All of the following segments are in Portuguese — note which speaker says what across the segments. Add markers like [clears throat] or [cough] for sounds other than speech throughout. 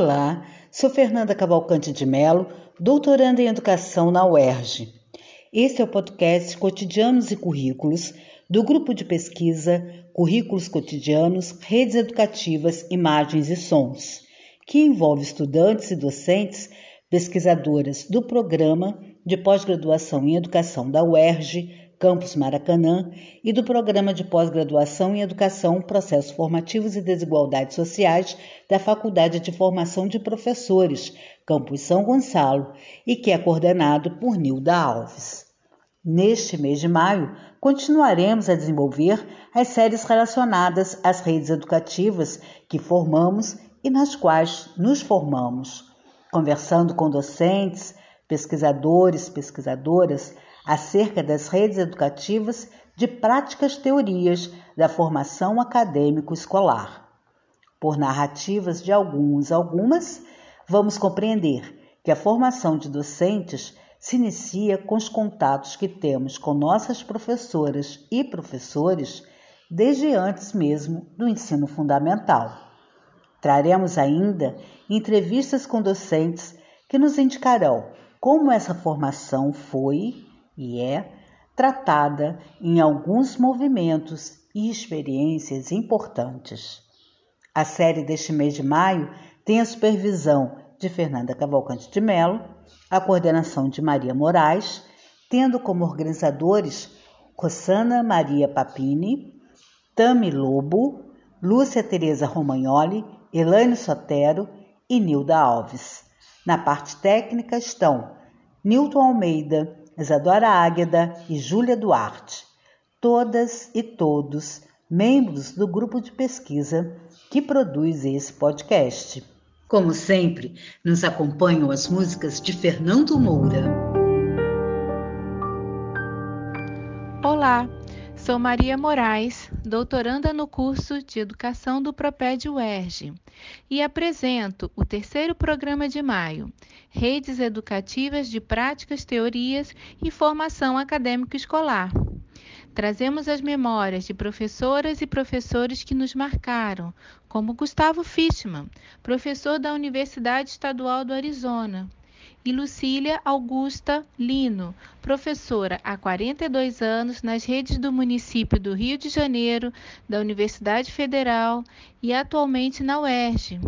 Speaker 1: Olá, sou Fernanda Cavalcante de Melo, doutoranda em Educação na UERJ. Este é o podcast Cotidianos e Currículos do grupo de pesquisa Currículos Cotidianos, Redes Educativas, Imagens e Sons, que envolve estudantes e docentes, pesquisadoras do programa de pós-graduação em Educação da UERJ, Campus Maracanã, e do Programa de Pós-Graduação em Educação, Processos Formativos e Desigualdades Sociais da Faculdade de Formação de Professores, Campus São Gonçalo, e que é coordenado por Nilda Alves. Neste mês de maio, continuaremos a desenvolver as séries relacionadas às redes educativas que formamos e nas quais nos formamos, conversando com docentes, pesquisadores, pesquisadoras, acerca das redes educativas de práticas teorias da formação acadêmico escolar. Por narrativas de alguns algumas, vamos compreender que a formação de docentes se inicia com os contatos que temos com nossas professoras e professores desde antes mesmo do ensino fundamental. Traremos ainda entrevistas com docentes que nos indicarão como essa formação foi e é tratada em alguns movimentos e experiências importantes. A série deste mês de maio tem a supervisão de Fernanda Cavalcante de Mello, a coordenação de Maria Moraes, tendo como organizadores Rossana Maria Papini, Tami Lobo, Lúcia Tereza Romagnoli, Elaine Sotero e Nilda Alves. Na parte técnica estão Nilton Almeida, Isadora Águeda e Júlia Duarte, todas e todos membros do grupo de pesquisa que produz esse podcast. Como sempre, nos acompanham as músicas de Fernando Moura.
Speaker 2: Sou Maria Moraes, doutoranda no curso de Educação do Proped UERJ, e apresento o terceiro programa de maio, Redes Educativas de Práticas, Teorias e Formação Acadêmico Escolar. Trazemos as memórias de professoras e professores que nos marcaram, como Gustavo Fishman, professor da Universidade Estadual do Arizona, e Lucília Augusta Lino, professora há 42 anos nas redes do município do Rio de Janeiro, da Universidade Federal e atualmente na UERJ.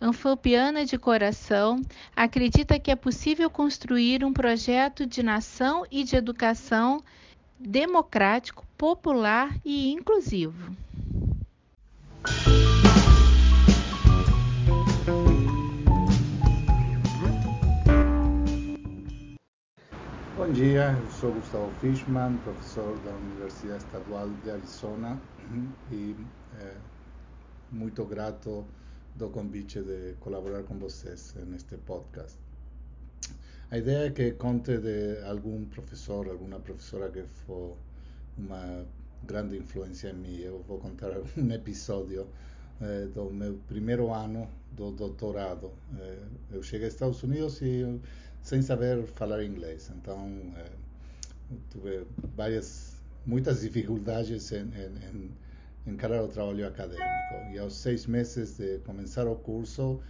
Speaker 2: Anfopiana de coração, acredita que é possível construir um projeto de nação e de educação democrático, popular e inclusivo.
Speaker 3: Dia, eu sou Gustavo Fishman, professor da Universidade Estadual de Arizona [clears throat] e é, muito grato do convite de colaborar com vocês neste podcast. A ideia é que conte de algum professor, alguma professora que foi uma grande influência em mim. Eu vou contar um episódio eh, do meu primeiro ano do doutorado. Eh, eu cheguei aos Estados Unidos e sem saber falar inglês. Então, é, tive várias, muitas dificuldades em, em, em, encarar o trabalho acadêmico. E aos seis meses de começar o curso,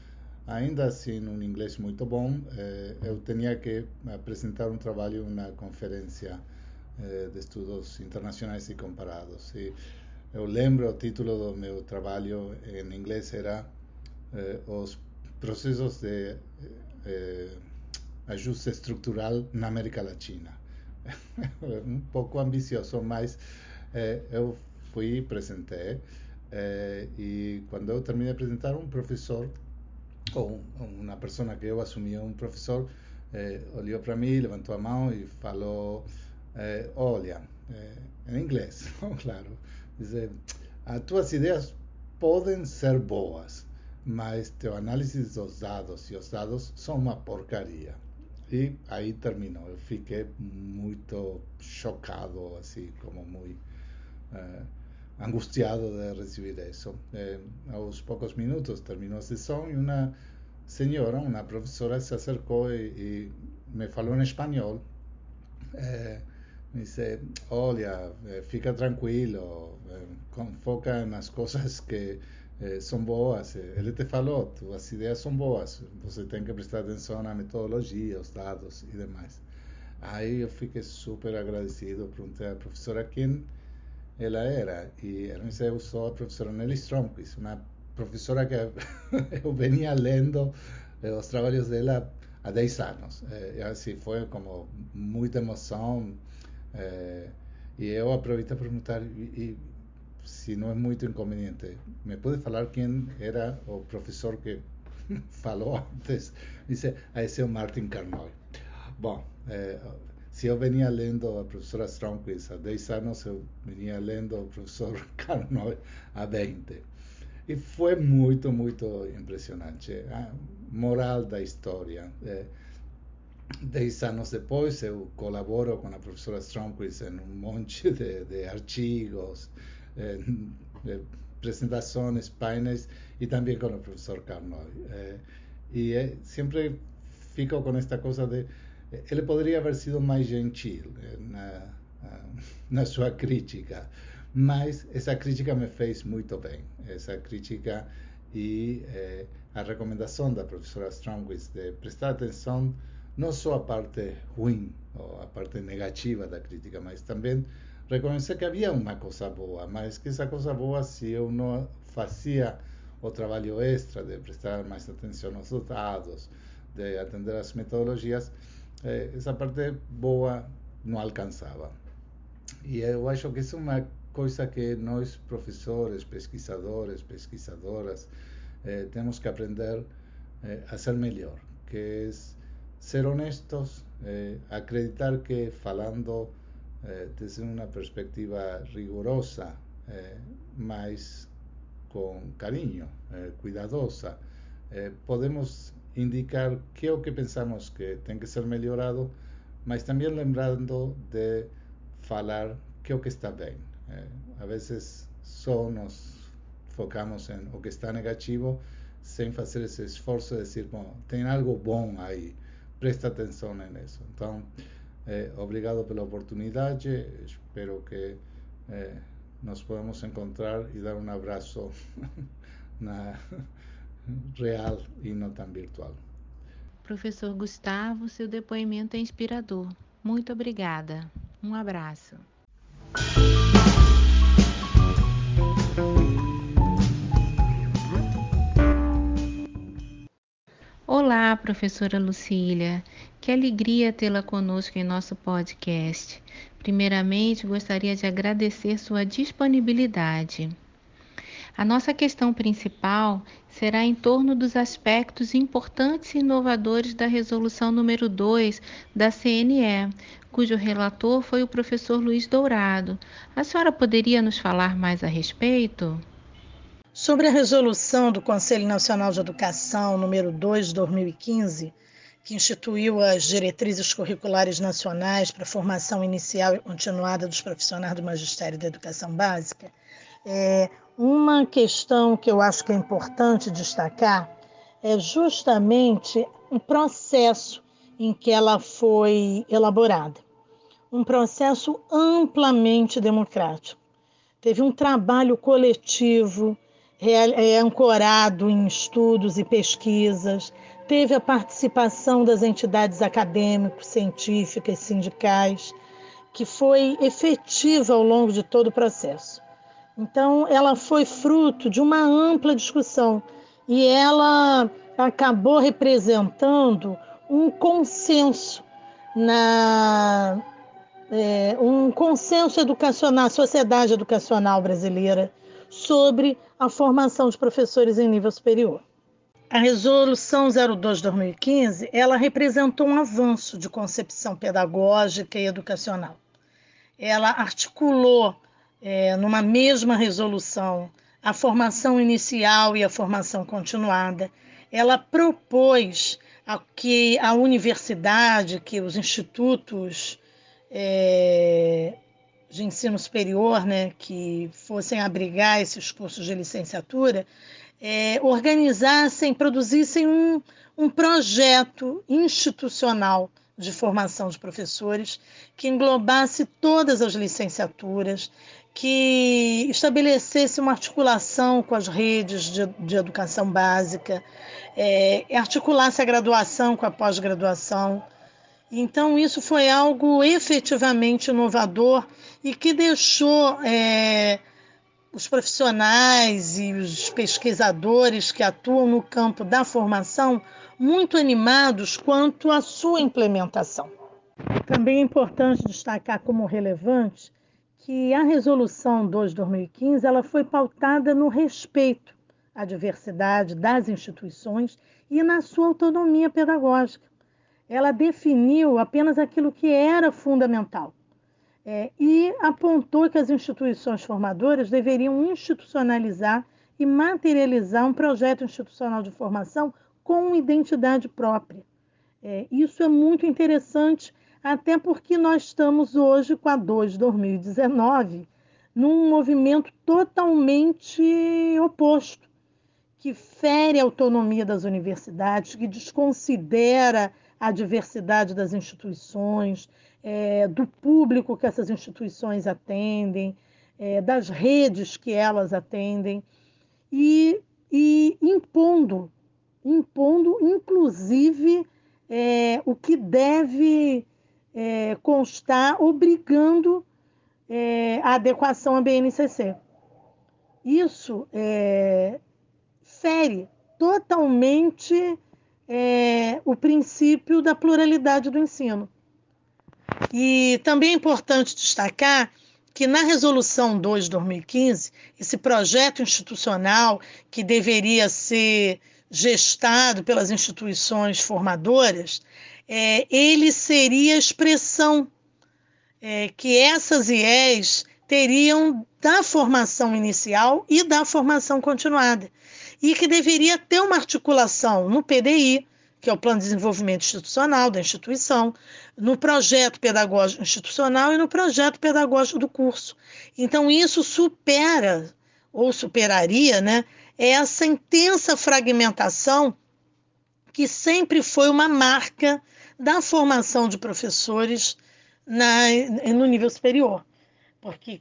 Speaker 3: ainda assim, um inglês muito bom, é, eu tinha que apresentar um trabalho na conferência de estudos internacionais e comparados. E eu lembro o título do meu trabalho em inglês era os processos de ajuste estrutural na América Latina. [laughs] um pouco ambicioso, mas eh, eu fui apresentei. Eh, e quando eu terminei de apresentar, um professor, ou uma pessoa que eu assumi, um professor, eh, olhou para mim, levantou a mão e falou: Olha, em inglês, [laughs] claro, dizer, as tuas ideias podem ser boas, mas teu análise dos dados e os dados são uma porcaria. E aí terminou. Eu fiquei muito chocado, assim, como muito uh, angustiado de receber isso. Eh, aos poucos minutos terminou a sessão e uma senhora, uma professora, se acercou e, e me falou em espanhol. Eh, me disse: Olha, fica tranquilo, foca nas coisas que são boas. Ele te falou, as ideias são boas. Você tem que prestar atenção na metodologia, os dados e demais. Aí eu fiquei super agradecido, perguntei à professora quem ela era e ela me disse eu sou a professora Nelly Stromquist, uma professora que eu [laughs] venia lendo os trabalhos dela há 10 anos. E assim foi como muita emoção. e eu aproveitei para perguntar, e, se não é muito inconveniente, me pode falar quem era o professor que [laughs] falou antes? Ah, esse é o Martin Carnoy. Bom, eh, se eu venia lendo a professora Stromquist há 10 anos, eu venia lendo o professor Carnoy há 20. E foi muito, muito impressionante. A moral da história. É, dez anos depois, eu colaboro com a professora Stromquist em um monte de, de artigos, de apresentações, painéis, e também com o professor Carnoy. É, e é, sempre fico com esta coisa de ele poderia haver sido mais gentil na, [laughs] na sua crítica, mas essa crítica me fez muito bem. Essa crítica e eh, a recomendação da professora Stromquist de prestar atenção não só à parte ruim ou à parte negativa da crítica, mas também reconhecer que havia uma coisa boa, mas que essa coisa boa, se eu não fazia o trabalho extra de prestar mais atenção aos dados, de atender as metodologias, eh, essa parte boa não alcançava. E eu acho que isso é uma coisa que nós, professores, pesquisadores, pesquisadoras, eh, temos que aprender eh, a ser melhor, que é ser honestos, eh, acreditar que falando eh, desde uma perspectiva rigorosa, eh, mas com carinho, eh, cuidadosa, podemos indicar que é o que pensamos que tem que ser melhorado, mas também lembrando de falar que é o que está bem. É, a vezes só nos focamos em o que está negativo sem fazer esse esforço de dizer, bom, tem algo bom aí, presta atenção nisso. Então, é, obrigado pela oportunidade, espero que é, nos podamos encontrar e dar um abraço [laughs] na [laughs] real e não tão virtual.
Speaker 2: Professor Gustavo, seu depoimento é inspirador. Muito obrigada. Um abraço. Olá, professora Lucília. Que alegria tê-la conosco em nosso podcast. Primeiramente, gostaria de agradecer sua disponibilidade. A nossa questão principal será em torno dos aspectos importantes e inovadores da resolução número 2 da CNE, cujo relator foi o professor Luiz Dourado. A senhora poderia nos falar mais a respeito?
Speaker 4: Sobre a resolução do Conselho Nacional de Educação número 2 de 2015, que instituiu as diretrizes curriculares nacionais para a formação inicial e continuada dos profissionais do magistério da educação básica, é, uma questão que eu acho que é importante destacar é justamente o processo em que ela foi elaborada. Um processo amplamente democrático. Teve um trabalho coletivo é, ancorado em estudos e pesquisas, teve a participação das entidades acadêmicas, científicas, sindicais, que foi efetiva ao longo de todo o processo. Então, ela foi fruto de uma ampla discussão e ela acabou representando um consenso na é, um consenso educacional, sociedade educacional brasileira sobre a formação de professores em nível superior. A resolução 02/2015, ela representou um avanço de concepção pedagógica e educacional. Ela articulou é, numa mesma resolução a formação inicial e a formação continuada. Ela propôs a que a universidade, que os institutos é, de ensino superior, né, que fossem abrigar esses cursos de licenciatura, é, organizassem, produzissem um, um projeto institucional de formação de professores, que englobasse todas as licenciaturas, que estabelecesse uma articulação com as redes de, de educação básica, é, articulasse a graduação com a pós-graduação. Então, isso foi algo efetivamente inovador e que deixou é, os profissionais e os pesquisadores que atuam no campo da formação muito animados quanto à sua implementação. Também é importante destacar como relevante que a resolução 2 de 2015 ela foi pautada no respeito à diversidade das instituições e na sua autonomia pedagógica. Ela definiu apenas aquilo que era fundamental é, e apontou que as instituições formadoras deveriam institucionalizar e materializar um projeto institucional de formação com identidade própria. É, isso é muito interessante, até porque nós estamos hoje, com a 2 de 2019, num movimento totalmente oposto, que fere a autonomia das universidades, que desconsidera a diversidade das instituições, é, do público que essas instituições atendem, é, das redes que elas atendem, e, e impondo, impondo inclusive é, o que deve é, constar, obrigando é, a adequação à BNCC. Isso é, fere totalmente o princípio da pluralidade do ensino. E também é importante destacar que na Resolução 2 de 2015, esse projeto institucional que deveria ser gestado pelas instituições formadoras, é, ele seria expressão é, que essas IES teriam da formação inicial e da formação continuada, e que deveria ter uma articulação no PDI, que é o Plano de Desenvolvimento Institucional da instituição, no projeto pedagógico institucional e no projeto pedagógico do curso. Então, isso supera, ou superaria, né, essa intensa fragmentação que sempre foi uma marca da formação de professores na, no nível superior. Porque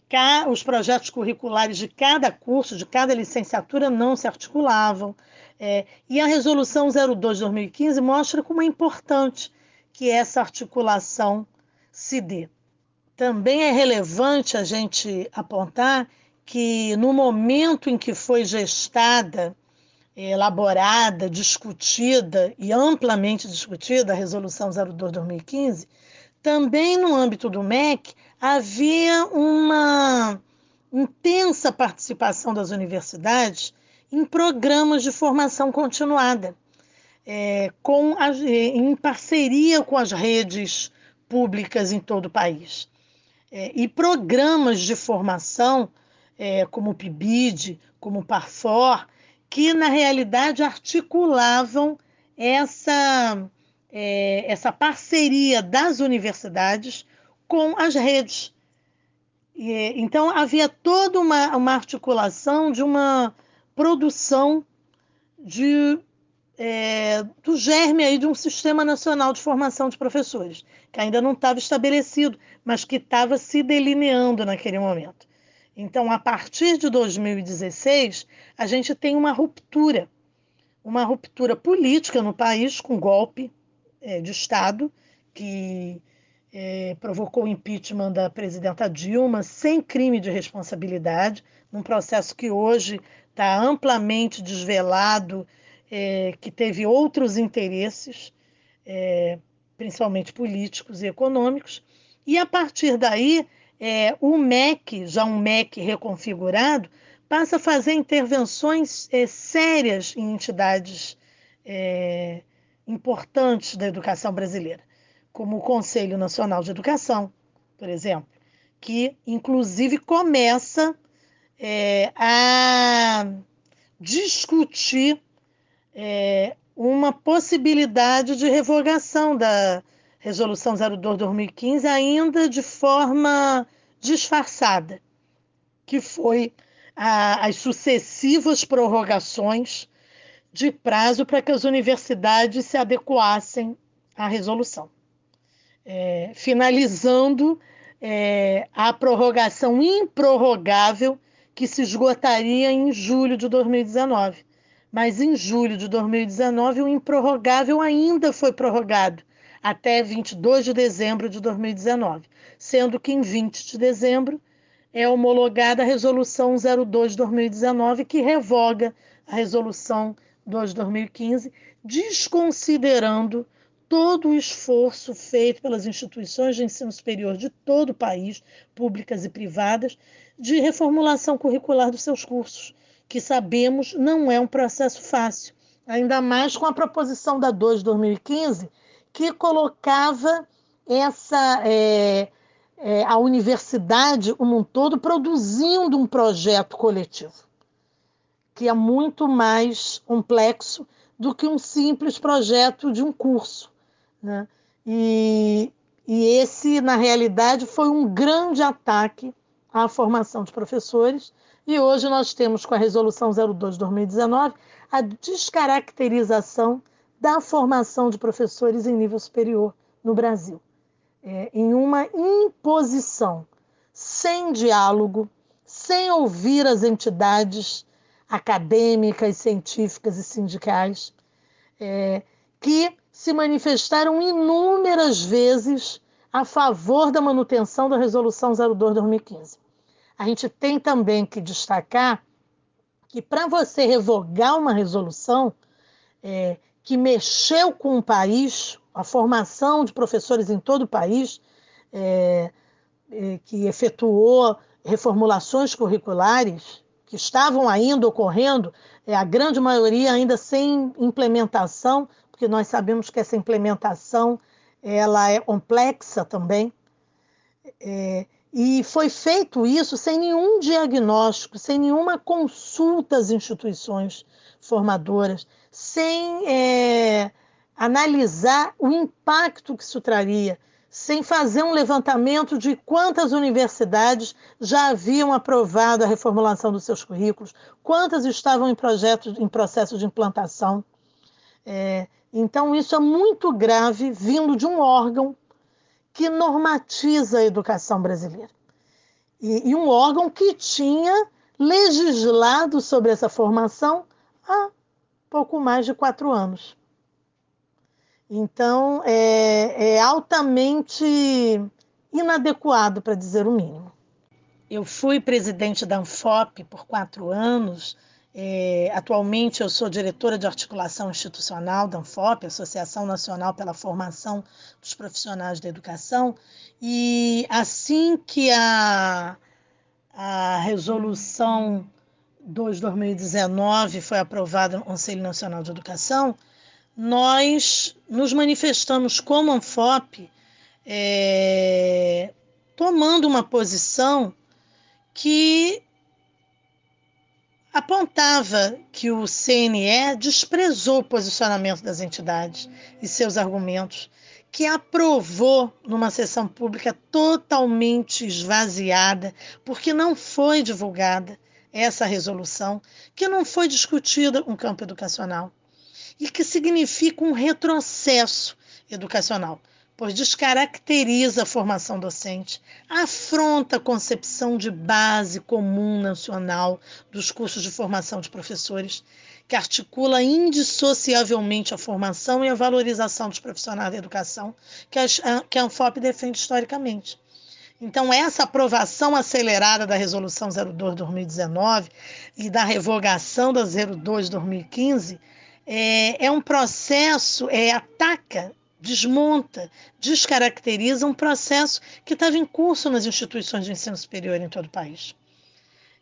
Speaker 4: os projetos curriculares de cada curso, de cada licenciatura, não se articulavam, é, e a Resolução 02 de 2015 mostra como é importante que essa articulação se dê. Também é relevante a gente apontar que no momento em que foi gestada, elaborada, discutida e amplamente discutida a Resolução 02 de 2015, também no âmbito do MEC havia uma intensa participação das universidades em programas de formação continuada, é, com as, em parceria com as redes públicas em todo o país. É, e programas de formação, é, como o PIBID, como o PARFOR, que na realidade articulavam essa, é, essa parceria das universidades com as redes. E, então havia toda uma, uma articulação de uma produção de, é, do germe aí de um sistema nacional de formação de professores, que ainda não estava estabelecido, mas que estava se delineando naquele momento. Então, a partir de 2016, a gente tem uma ruptura, uma ruptura política no país, com golpe é, de Estado, que é, provocou o impeachment da presidenta Dilma sem crime de responsabilidade, num processo que hoje está amplamente desvelado, é, que teve outros interesses, é, principalmente políticos e econômicos, e a partir daí é, o MEC, já um MEC reconfigurado, passa a fazer intervenções é, sérias em entidades é, importantes da educação brasileira, como o Conselho Nacional de Educação, por exemplo, que inclusive começa é, a discutir é, uma possibilidade de revogação da Resolução 02-2015, ainda de forma disfarçada, que foi a, as sucessivas prorrogações de prazo para que as universidades se adequassem à resolução. É, finalizando é, a prorrogação improrrogável que se esgotaria em julho de 2019. Mas em julho de 2019, o improrrogável ainda foi prorrogado até 22 de dezembro de 2019, sendo que em 20 de dezembro é homologada a Resolução 02 de 2019, que revoga a Resolução 2 de 2015, desconsiderando todo o esforço feito pelas instituições de ensino superior de todo o país, públicas e privadas, de reformulação curricular dos seus cursos, que sabemos não é um processo fácil, ainda mais com a proposição da 2 de 2015, que colocava essa é, é, a universidade como um todo produzindo um projeto coletivo, que é muito mais complexo do que um simples projeto de um curso. Né? E, e esse, na realidade, foi um grande ataque à formação de professores. E hoje nós temos, com a Resolução 02 de 2019, a descaracterização da formação de professores em nível superior no Brasil, é, em uma imposição, sem diálogo, sem ouvir as entidades acadêmicas, científicas e sindicais, é, que se manifestaram inúmeras vezes a favor da manutenção da Resolução 02-2015. A gente tem também que destacar que para você revogar uma resolução é, que mexeu com o país, a formação de professores em todo o país, é, é, que efetuou reformulações curriculares que estavam ainda ocorrendo, é, a grande maioria ainda sem implementação, porque nós sabemos que essa implementação ela é complexa também. É, e foi feito isso sem nenhum diagnóstico, sem nenhuma consulta às instituições formadoras, sem é, analisar o impacto que isso traria, sem fazer um levantamento de quantas universidades já haviam aprovado a reformulação dos seus currículos, quantas estavam em, projeto, em processo de implantação. É, então, isso é muito grave vindo de um órgão que normatiza a educação brasileira. E, e um órgão que tinha legislado sobre essa formação há pouco mais de quatro anos. Então, é, é altamente inadequado, para dizer o mínimo. Eu fui presidente da ANFOP por quatro anos é, atualmente eu sou diretora de articulação institucional da ANFOP, Associação Nacional pela Formação dos Profissionais da Educação, e assim que a, a resolução 2 2019 foi aprovada no Conselho Nacional de Educação, nós nos manifestamos como ANFOP é, tomando uma posição que apontava que o CNE desprezou o posicionamento das entidades e seus argumentos, que aprovou numa sessão pública totalmente esvaziada, porque não foi divulgada essa resolução, que não foi discutida no campo educacional e que significa um retrocesso educacional pois descaracteriza a formação docente, afronta a concepção de base comum nacional dos cursos de formação de professores, que articula indissociavelmente a formação e a valorização dos profissionais da educação, que a, que a Anfop defende historicamente. Então, essa aprovação acelerada da Resolução 02-2019 e da revogação da 02-2015 é, é um processo, é, ataca desmonta, descaracteriza um processo que estava em curso nas instituições de ensino superior em todo o país.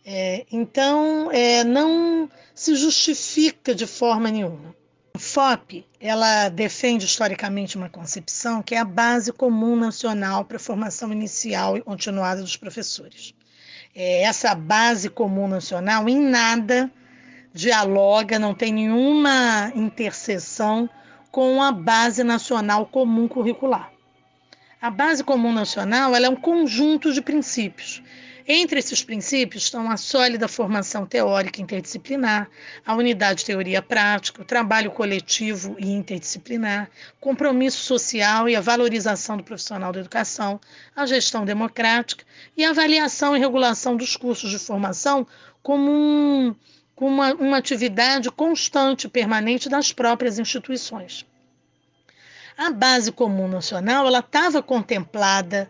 Speaker 4: É, então, é, não se justifica de forma nenhuma. A FOP ela defende historicamente uma concepção que é a base comum nacional para a formação inicial e continuada dos professores. É, essa base comum nacional em nada dialoga, não tem nenhuma interseção com a Base Nacional Comum Curricular. A Base Comum Nacional é um conjunto de princípios entre esses princípios estão a sólida formação teórica interdisciplinar, a unidade teoria-prática, o trabalho coletivo e interdisciplinar, compromisso social e a valorização do profissional da educação, a gestão democrática e a avaliação e regulação dos cursos de formação como um, uma, uma atividade constante permanente das próprias instituições. A base comum nacional ela estava contemplada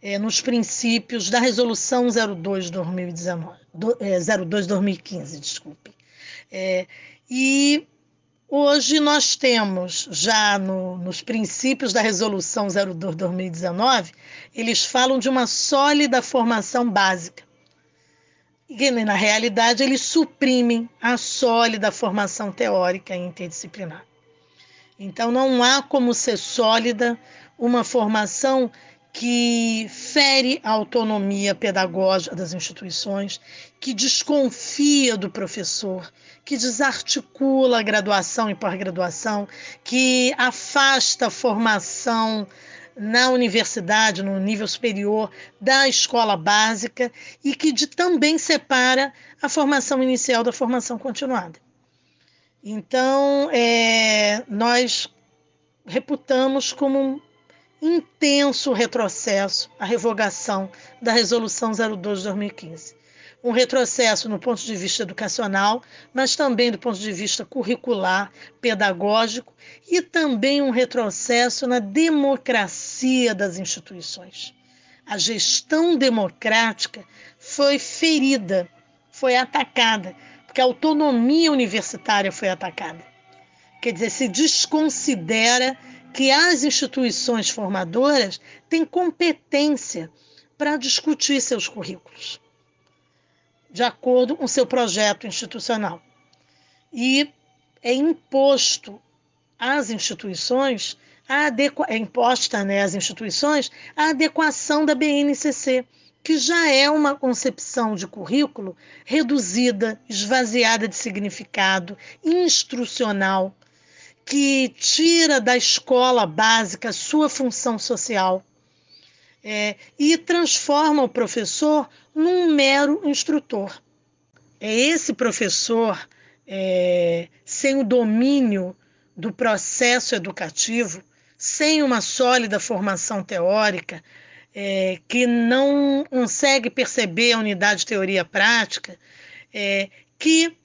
Speaker 4: é, nos princípios da Resolução 02-2019, é, 02-2015, desculpe. É, e hoje nós temos já no, nos princípios da Resolução 02-2019, eles falam de uma sólida formação básica. E na realidade eles suprimem a sólida formação teórica interdisciplinar. Então não há como ser sólida uma formação que fere a autonomia pedagógica das instituições, que desconfia do professor, que desarticula a graduação e pós-graduação, que afasta a formação na universidade, no nível superior, da escola básica e que de, também separa a formação inicial da formação continuada. Então, é, nós reputamos como intenso retrocesso a revogação da Resolução 02 de 2015. Um retrocesso no ponto de vista educacional, mas também do ponto de vista curricular, pedagógico e também um retrocesso na democracia das instituições. A gestão democrática foi ferida, foi atacada, porque a autonomia universitária foi atacada. Quer dizer, se desconsidera que as instituições formadoras têm competência para discutir seus currículos, de acordo com seu projeto institucional. E é imposto às instituições, adequa... é imposta né, às instituições a adequação da BNCC, que já é uma concepção de currículo reduzida, esvaziada de significado, instrucional, que tira da escola básica sua função social é, e transforma o professor num mero instrutor. É esse professor, é, sem o domínio do processo educativo, sem uma sólida formação teórica, é, que não consegue perceber a unidade teoria-prática, é, que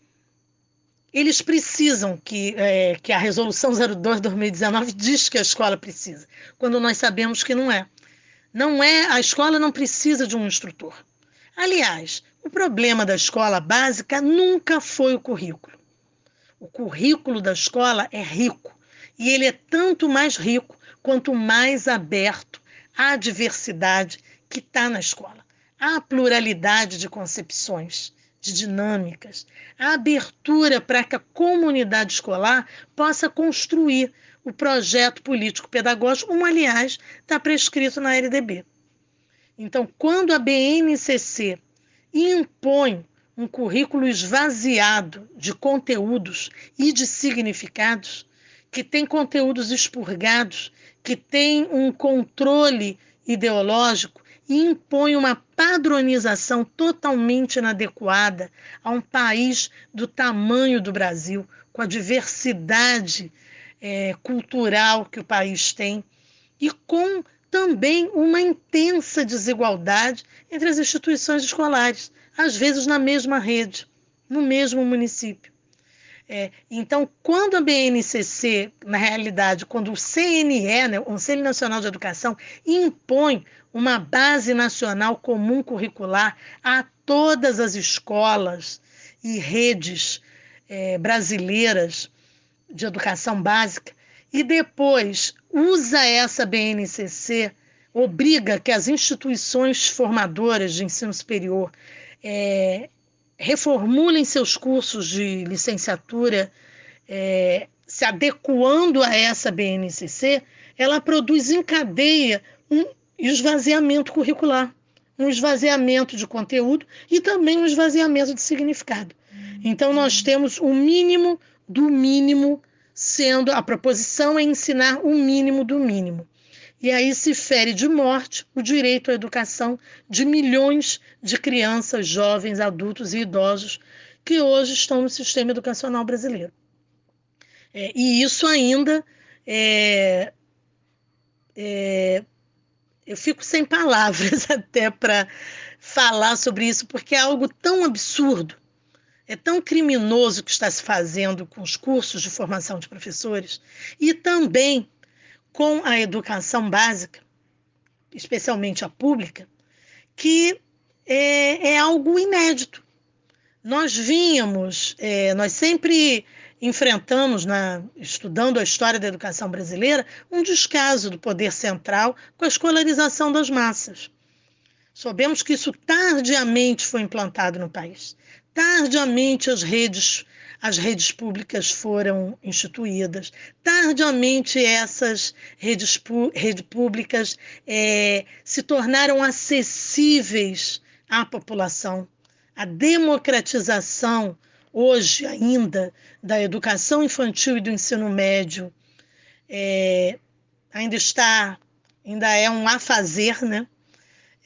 Speaker 4: eles precisam que, é, que a resolução 02 2019 diz que a escola precisa, quando nós sabemos que não é. Não é, a escola não precisa de um instrutor. Aliás, o problema da escola básica nunca foi o currículo. O currículo da escola é rico e ele é tanto mais rico quanto mais aberto à diversidade que está na escola, à pluralidade de concepções de dinâmicas, a abertura para que a comunidade escolar possa construir o projeto político-pedagógico, como, aliás, está prescrito na LDB. Então, quando a BNCC impõe um currículo esvaziado de conteúdos e de significados, que tem conteúdos expurgados, que tem um controle ideológico, e impõe uma padronização totalmente inadequada a um país do tamanho do Brasil, com a diversidade é, cultural que o país tem e com também uma intensa desigualdade entre as instituições escolares, às vezes na mesma rede, no mesmo município. É, então, quando a BNCC, na realidade, quando o CNE, né, o Conselho Nacional de Educação, impõe uma base nacional comum curricular a todas as escolas e redes é, brasileiras de educação básica, e depois usa essa BNCC, obriga que as instituições formadoras de ensino superior é, reformulem seus cursos de licenciatura é, se adequando a essa BNCC, ela produz em cadeia um esvaziamento curricular, um esvaziamento de conteúdo e também um esvaziamento de significado. Então, nós temos o mínimo do mínimo sendo a proposição é ensinar o mínimo do mínimo. E aí se fere de morte o direito à educação de milhões de crianças, jovens, adultos e idosos que hoje estão no sistema educacional brasileiro. É, e isso ainda é, é, eu fico sem [laughs] palavras até para falar sobre isso, porque é algo tão absurdo, é tão criminoso que está se fazendo com os cursos de formação de professores e também com a educação básica, especialmente a pública, que é, é algo inédito. Nós vínhamos, é, nós sempre enfrentamos, na, estudando a história da educação brasileira, um descaso do poder central com a escolarização das massas. Sabemos que isso tardiamente foi implantado no país. Tardiamente as redes as redes públicas foram instituídas. Tardiamente, essas redes, redes públicas é, se tornaram acessíveis à população. A democratização, hoje ainda, da educação infantil e do ensino médio é, ainda está, ainda é um a fazer, né?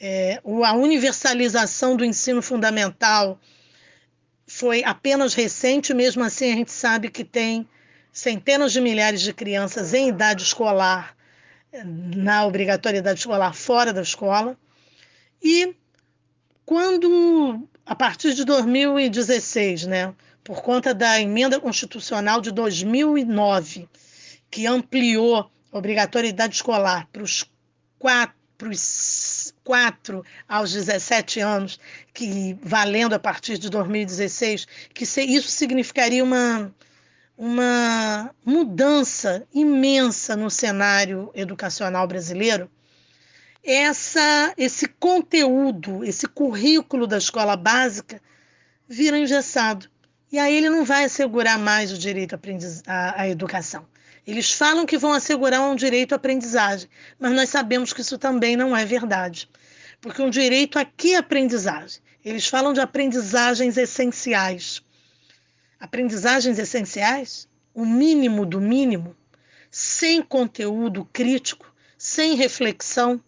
Speaker 4: É, a universalização do ensino fundamental foi apenas recente, mesmo assim a gente sabe que tem centenas de milhares de crianças em idade escolar, na obrigatoriedade escolar fora da escola. E quando, a partir de 2016, né, por conta da emenda constitucional de 2009, que ampliou a obrigatoriedade escolar para os quatro, para os 4 aos 17 anos, que valendo a partir de 2016, que isso significaria uma, uma mudança imensa no cenário educacional brasileiro. Essa, esse conteúdo, esse currículo da escola básica vira engessado. E aí ele não vai assegurar mais o direito à, à educação. Eles falam que vão assegurar um direito à aprendizagem, mas nós sabemos que isso também não é verdade. Porque um direito a que aprendizagem? Eles falam de aprendizagens essenciais. Aprendizagens essenciais? O mínimo do mínimo, sem conteúdo crítico, sem reflexão,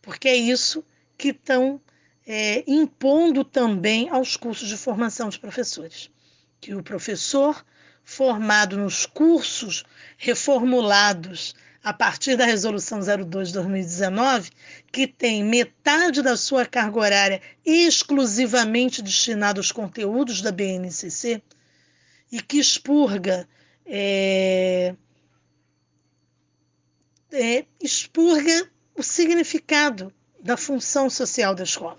Speaker 4: porque é isso que estão é, impondo também aos cursos de formação de professores. Que o professor formado nos cursos reformulados a partir da Resolução 02 de 2019, que tem metade da sua carga horária exclusivamente destinada aos conteúdos da BNCC e que expurga é, é, expurga o significado da função social da escola.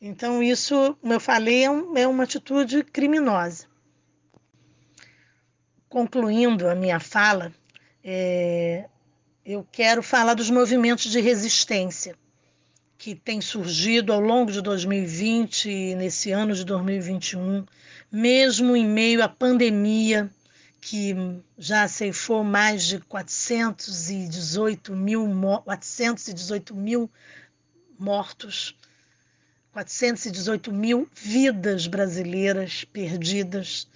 Speaker 4: Então, isso, como eu falei, é, um, é uma atitude criminosa concluindo a minha fala, é, eu quero falar dos movimentos de resistência que têm surgido ao longo de 2020 e nesse ano de 2021, mesmo em meio à pandemia que já ceifou mais de 418 mil, 418 mil mortos, 418 mil vidas brasileiras perdidas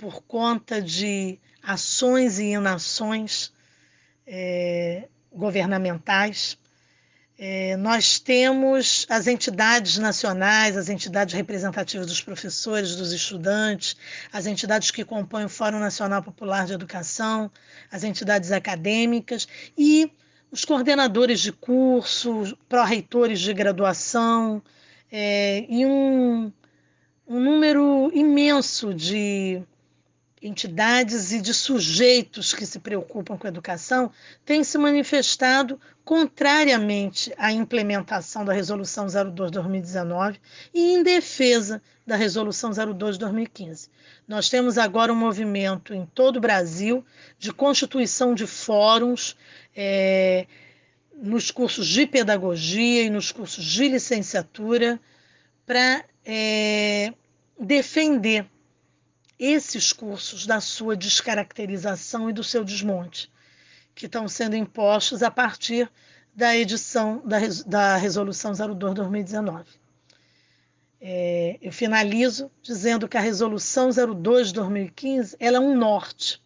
Speaker 4: por conta de ações e inações é, governamentais. É, nós temos as entidades nacionais, as entidades representativas dos professores, dos estudantes, as entidades que compõem o Fórum Nacional Popular de Educação, as entidades acadêmicas e os coordenadores de curso, pró-reitores de graduação é, e um, um número imenso de entidades e de sujeitos que se preocupam com a educação têm se manifestado contrariamente à implementação da Resolução 02-2019 e em defesa da Resolução 02-2015. Nós temos agora um movimento em todo o Brasil de constituição de fóruns é, nos cursos de pedagogia e nos cursos de licenciatura para é, defender esses cursos da sua descaracterização e do seu desmonte, que estão sendo impostos a partir da edição da, da Resolução 02-2019. É, eu finalizo dizendo que a Resolução 02-2015 ela é um norte,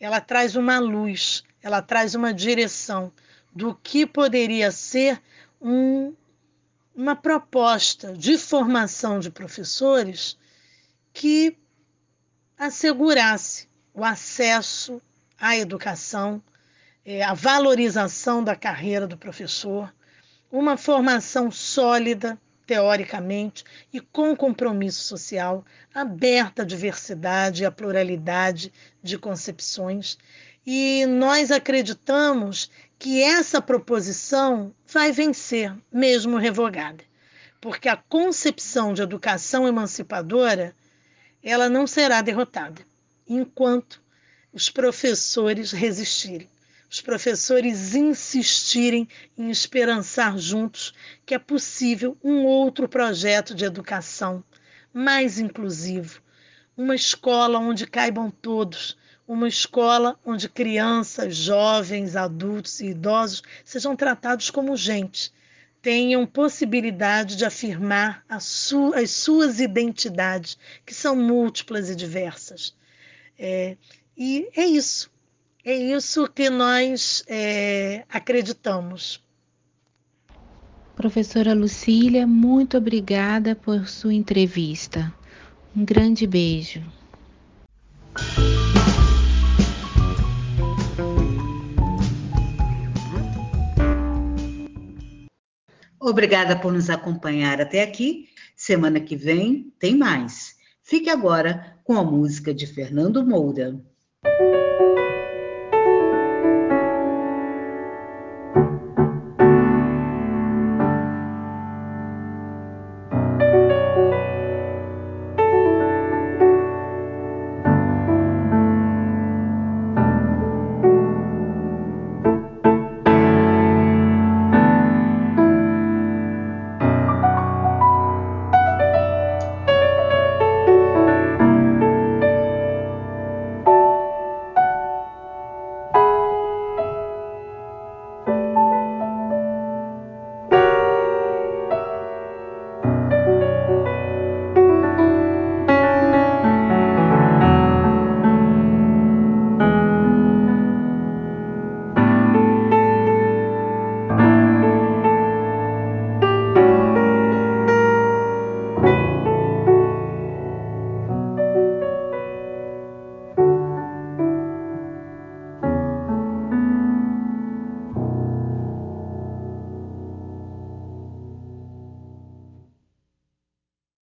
Speaker 4: ela traz uma luz, ela traz uma direção do que poderia ser um, uma proposta de formação de professores que assegurasse o acesso à educação, a valorização da carreira do professor, uma formação sólida, teoricamente, e com compromisso social, aberta à diversidade e à pluralidade de concepções. E nós acreditamos que essa proposição vai vencer, mesmo revogada, porque a concepção de educação emancipadora ela não será derrotada enquanto os professores resistirem, os professores insistirem em esperançar juntos que é possível um outro projeto de educação mais inclusivo, uma escola onde caibam todos, uma escola onde crianças, jovens, adultos e idosos sejam tratados como gente, tenham possibilidade de afirmar su as suas identidades, que são múltiplas e diversas. É, e é isso. É isso que nós é, acreditamos.
Speaker 2: Professora Lucília, muito obrigada por sua entrevista. Um grande beijo.
Speaker 1: Obrigada por nos acompanhar até aqui. Semana que vem tem mais. Fique agora com a música de Fernando Moura.